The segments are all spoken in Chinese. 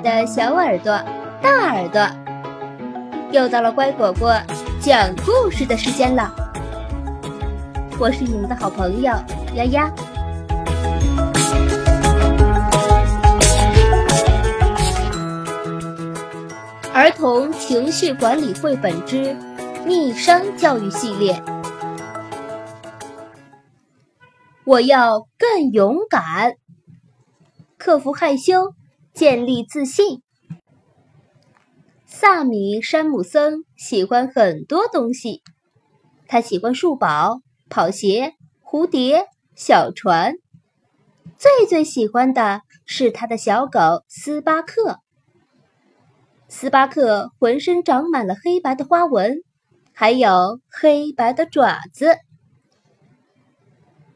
的小耳朵、大耳朵，又到了乖果果讲故事的时间了。我是你们的好朋友丫丫。儿童情绪管理绘本之逆商教育系列，我要更勇敢，克服害羞。建立自信。萨米·山姆森喜欢很多东西，他喜欢树宝、跑鞋、蝴蝶、小船，最最喜欢的是他的小狗斯巴克。斯巴克浑身长满了黑白的花纹，还有黑白的爪子。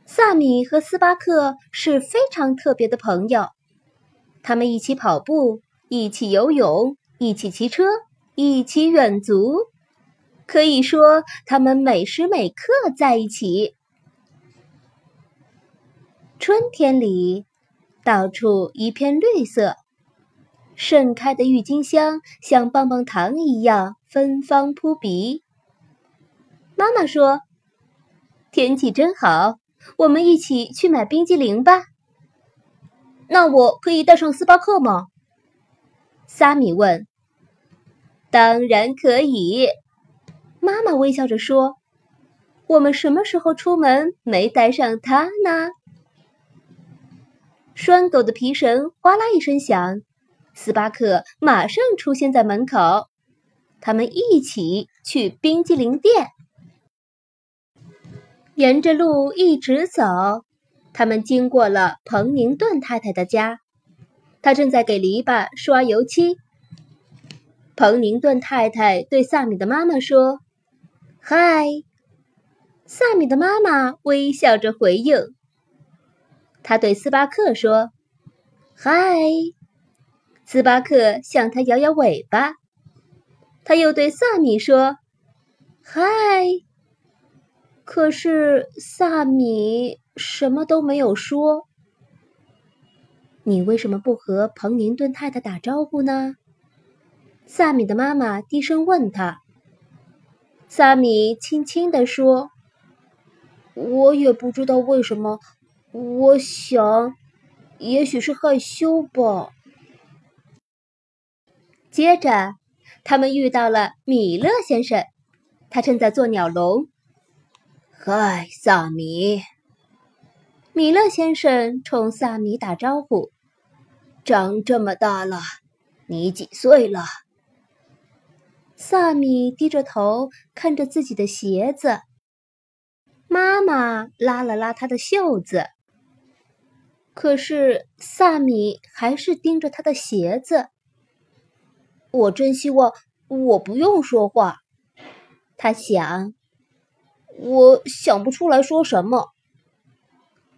萨米和斯巴克是非常特别的朋友。他们一起跑步，一起游泳，一起骑车，一起远足。可以说，他们每时每刻在一起。春天里，到处一片绿色，盛开的郁金香像棒棒糖一样芬芳扑鼻。妈妈说：“天气真好，我们一起去买冰激凌吧。”那我可以带上斯巴克吗？萨米问。当然可以，妈妈微笑着说：“我们什么时候出门没带上它呢？”拴狗的皮绳哗啦一声响，斯巴克马上出现在门口。他们一起去冰激凌店，沿着路一直走。他们经过了彭宁顿太太的家，她正在给篱笆刷油漆。彭宁顿太太对萨米的妈妈说：“嗨。”萨米的妈妈微笑着回应。他对斯巴克说：“嗨。”斯巴克向他摇摇尾巴。他又对萨米说：“嗨。”可是萨米。什么都没有说。你为什么不和彭宁顿太太打招呼呢？萨米的妈妈低声问他。萨米轻轻地说：“我也不知道为什么。我想，也许是害羞吧。”接着，他们遇到了米勒先生，他正在做鸟笼。嗨，萨米。米勒先生冲萨米打招呼：“长这么大了，你几岁了？”萨米低着头看着自己的鞋子。妈妈拉了拉他的袖子，可是萨米还是盯着他的鞋子。我真希望我不用说话，他想。我想不出来说什么。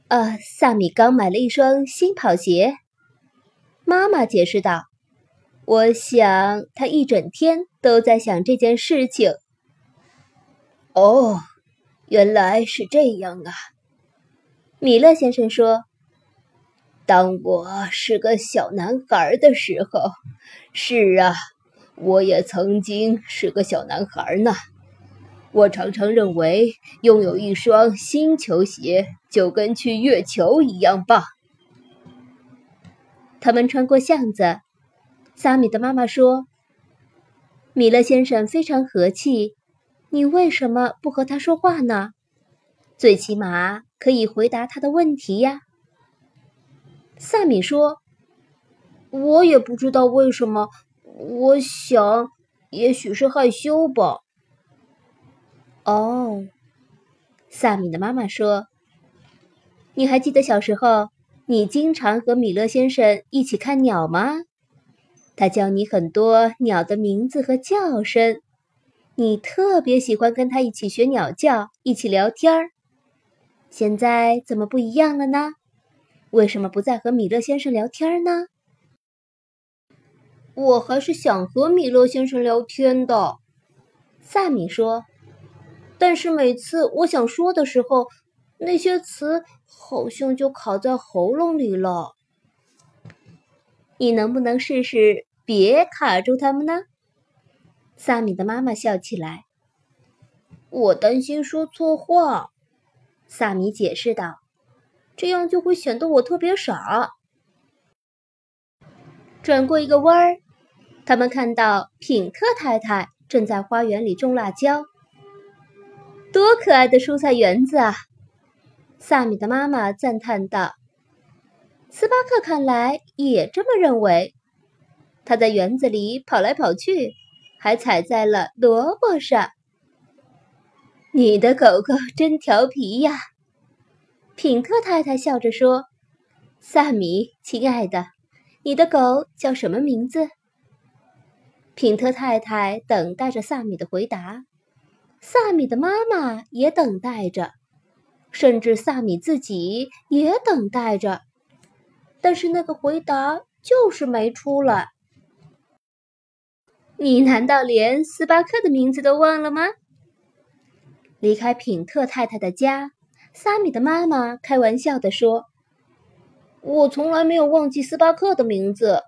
呃，萨米刚买了一双新跑鞋。妈妈解释道：“我想他一整天都在想这件事情。”哦，原来是这样啊！米勒先生说：“当我是个小男孩的时候，是啊，我也曾经是个小男孩呢。”我常常认为拥有一双新球鞋就跟去月球一样棒。他们穿过巷子，萨米的妈妈说：“米勒先生非常和气，你为什么不和他说话呢？最起码可以回答他的问题呀。”萨米说：“我也不知道为什么，我想，也许是害羞吧。”哦，萨米的妈妈说：“你还记得小时候，你经常和米勒先生一起看鸟吗？他教你很多鸟的名字和叫声，你特别喜欢跟他一起学鸟叫，一起聊天。现在怎么不一样了呢？为什么不再和米勒先生聊天呢？”我还是想和米勒先生聊天的，萨米说。但是每次我想说的时候，那些词好像就卡在喉咙里了。你能不能试试别卡住他们呢？萨米的妈妈笑起来。我担心说错话，萨米解释道，这样就会显得我特别傻。转过一个弯儿，他们看到品特太太正在花园里种辣椒。多可爱的蔬菜园子啊！萨米的妈妈赞叹道。斯巴克看来也这么认为。他在园子里跑来跑去，还踩在了萝卜上。你的狗狗真调皮呀，品特太太笑着说：“萨米，亲爱的，你的狗叫什么名字？”品特太太等待着萨米的回答，萨米的妈妈也等待着，甚至萨米自己也等待着，但是那个回答就是没出来。你难道连斯巴克的名字都忘了吗？离开品特太太的家，萨米的妈妈开玩笑地说：“我从来没有忘记斯巴克的名字。”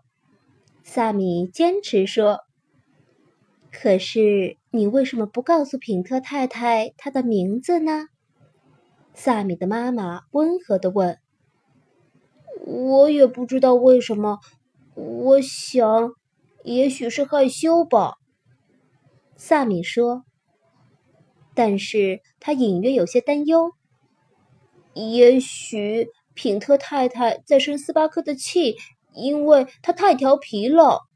萨米坚持说：“可是你为什么不告诉品特太太她的名字呢？”萨米的妈妈温和地问。“我也不知道为什么，我想，也许是害羞吧。”萨米说。但是他隐约有些担忧，也许品特太太在生斯巴克的气，因为他太调皮了。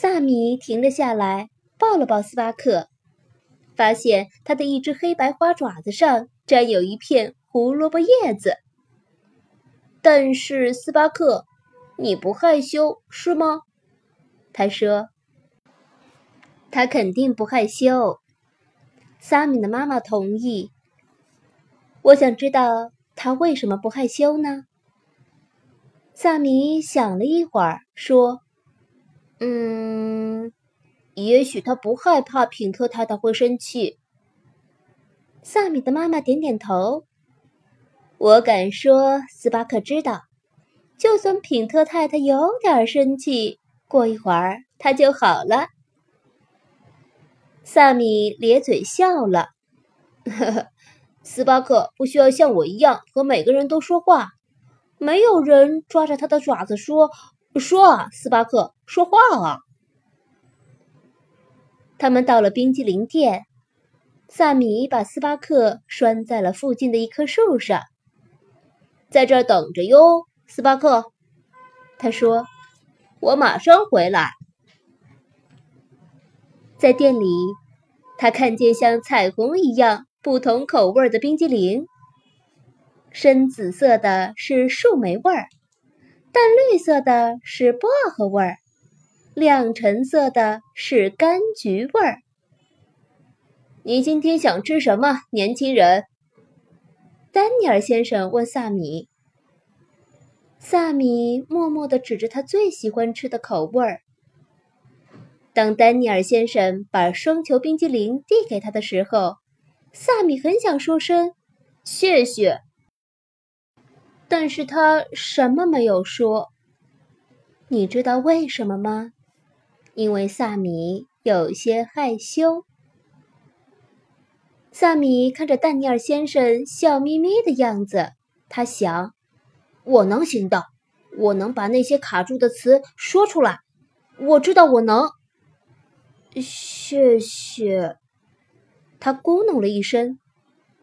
萨米停了下来，抱了抱斯巴克，发现他的一只黑白花爪子上沾有一片胡萝卜叶子。但是斯巴克，你不害羞是吗？他说：“他肯定不害羞。”萨米的妈妈同意。我想知道他为什么不害羞呢？萨米想了一会儿，说：“嗯，也许他不害怕品特太太会生气。”萨米的妈妈点点头。我敢说，斯巴克知道，就算品特太太有点生气，过一会儿他就好了。萨米咧嘴笑了，呵呵，斯巴克不需要像我一样和每个人都说话。没有人抓着他的爪子说：“说啊，斯巴克，说话啊。”他们到了冰激凌店，萨米把斯巴克拴在了附近的一棵树上，在这儿等着哟，斯巴克。他说：“我马上回来。”在店里，他看见像彩虹一样不同口味的冰激凌。深紫色的是树莓味儿，淡绿色的是薄荷味儿，亮橙色的是柑橘味儿。你今天想吃什么，年轻人？丹尼尔先生问萨米。萨米默默地指着他最喜欢吃的口味儿。当丹尼尔先生把双球冰激凌递给他的时候，萨米很想说声谢谢，但是他什么没有说。你知道为什么吗？因为萨米有些害羞。萨米看着丹尼尔先生笑眯眯的样子，他想：我能行的，我能把那些卡住的词说出来。我知道我能。谢谢，他咕哝了一声，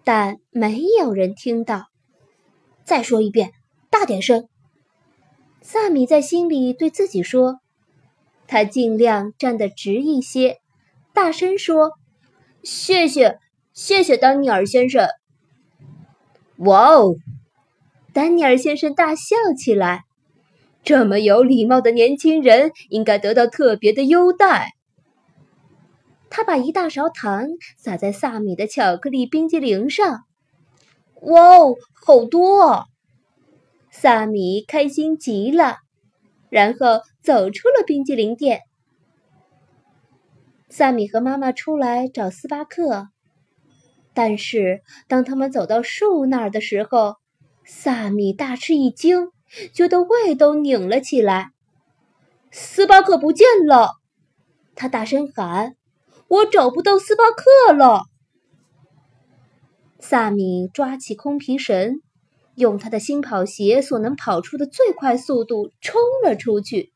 但没有人听到。再说一遍，大点声。萨米在心里对自己说。他尽量站得直一些，大声说：“谢谢，谢谢，丹尼尔先生。”哇哦！丹尼尔先生大笑起来。这么有礼貌的年轻人应该得到特别的优待。他把一大勺糖撒在萨米的巧克力冰激凌上，哇哦，好多！萨米开心极了，然后走出了冰激凌店。萨米和妈妈出来找斯巴克，但是当他们走到树那儿的时候，萨米大吃一惊，觉得胃都拧了起来。斯巴克不见了！他大声喊：“我找不到斯巴克了！”萨米抓起空皮绳，用他的新跑鞋所能跑出的最快速度冲了出去。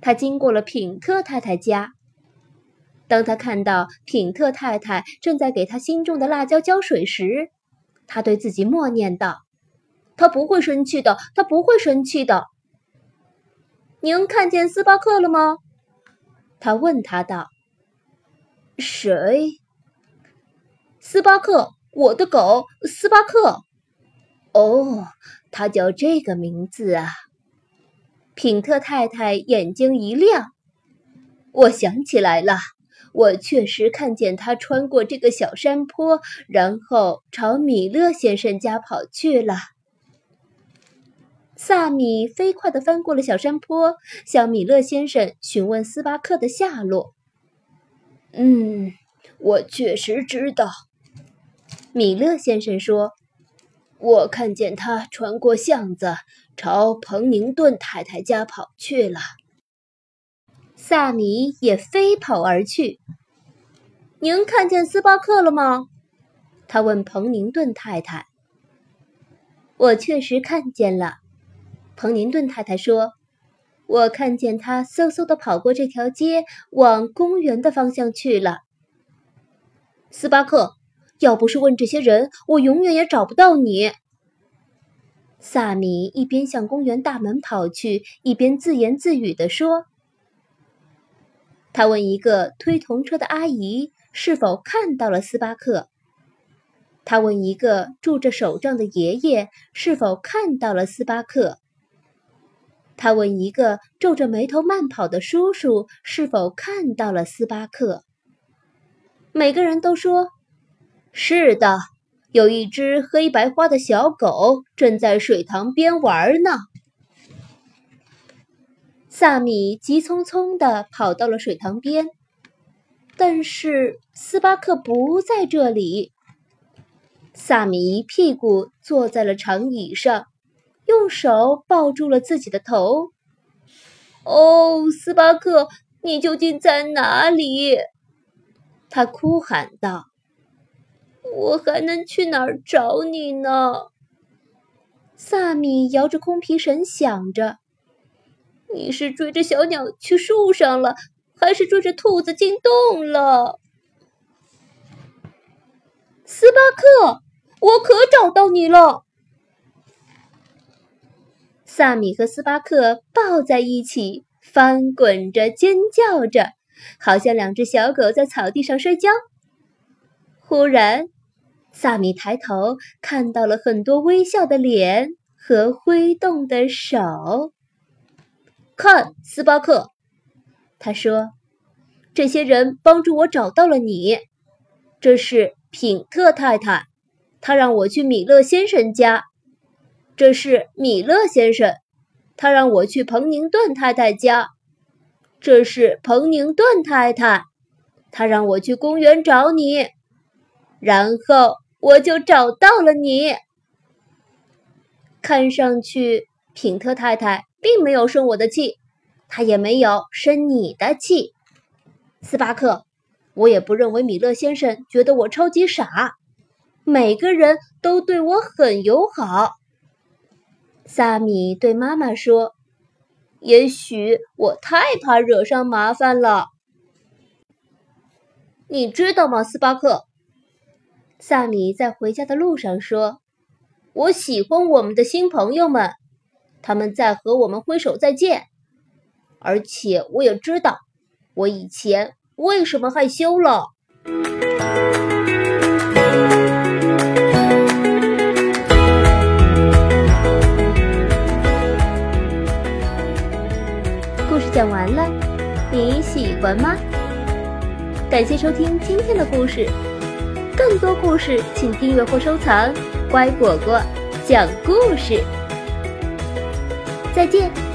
他经过了品特太太家。当他看到品特太太正在给他新种的辣椒浇水时，他对自己默念道：“他不会生气的，他不会生气的。”您看见斯巴克了吗？他问他道。“谁？”“斯巴克，我的狗，斯巴克。”“哦，他叫这个名字啊！”品特太太眼睛一亮，“我想起来了。”我确实看见他穿过这个小山坡，然后朝米勒先生家跑去了。萨米飞快地翻过了小山坡，向米勒先生询问斯巴克的下落。嗯，我确实知道，米勒先生说：“我看见他穿过巷子，朝彭宁顿太太家跑去了。”萨米也飞跑而去。您看见斯巴克了吗？他问彭宁顿太太。我确实看见了，彭宁顿太太说：“我看见他嗖嗖的跑过这条街，往公园的方向去了。”斯巴克，要不是问这些人，我永远也找不到你。萨米一边向公园大门跑去，一边自言自语地说。他问一个推童车的阿姨是否看到了斯巴克。他问一个拄着手杖的爷爷是否看到了斯巴克。他问一个皱着眉头慢跑的叔叔是否看到了斯巴克。每个人都说：“是的，有一只黑白花的小狗正在水塘边玩呢。”萨米急匆匆地跑到了水塘边，但是斯巴克不在这里。萨米一屁股坐在了长椅上，用手抱住了自己的头。“哦，斯巴克，你究竟在哪里？”他哭喊道。“我还能去哪儿找你呢？”萨米摇着空皮绳想着。你是追着小鸟去树上了，还是追着兔子进洞了？斯巴克，我可找到你了！萨米和斯巴克抱在一起，翻滚着，尖叫着，好像两只小狗在草地上摔跤。忽然，萨米抬头看到了很多微笑的脸和挥动的手。看，斯巴克，他说：“这些人帮助我找到了你。这是品特太太，他让我去米勒先生家。这是米勒先生，他让我去彭宁顿太太家。这是彭宁顿太太，他让我去公园找你。然后我就找到了你。看上去，品特太太。”并没有生我的气，他也没有生你的气，斯巴克。我也不认为米勒先生觉得我超级傻，每个人都对我很友好。萨米对妈妈说：“也许我太怕惹上麻烦了。”你知道吗，斯巴克？萨米在回家的路上说：“我喜欢我们的新朋友们。”他们在和我们挥手再见，而且我也知道我以前为什么害羞了。故事讲完了，你喜欢吗？感谢收听今天的故事，更多故事请订阅或收藏。乖果果讲故事。再见。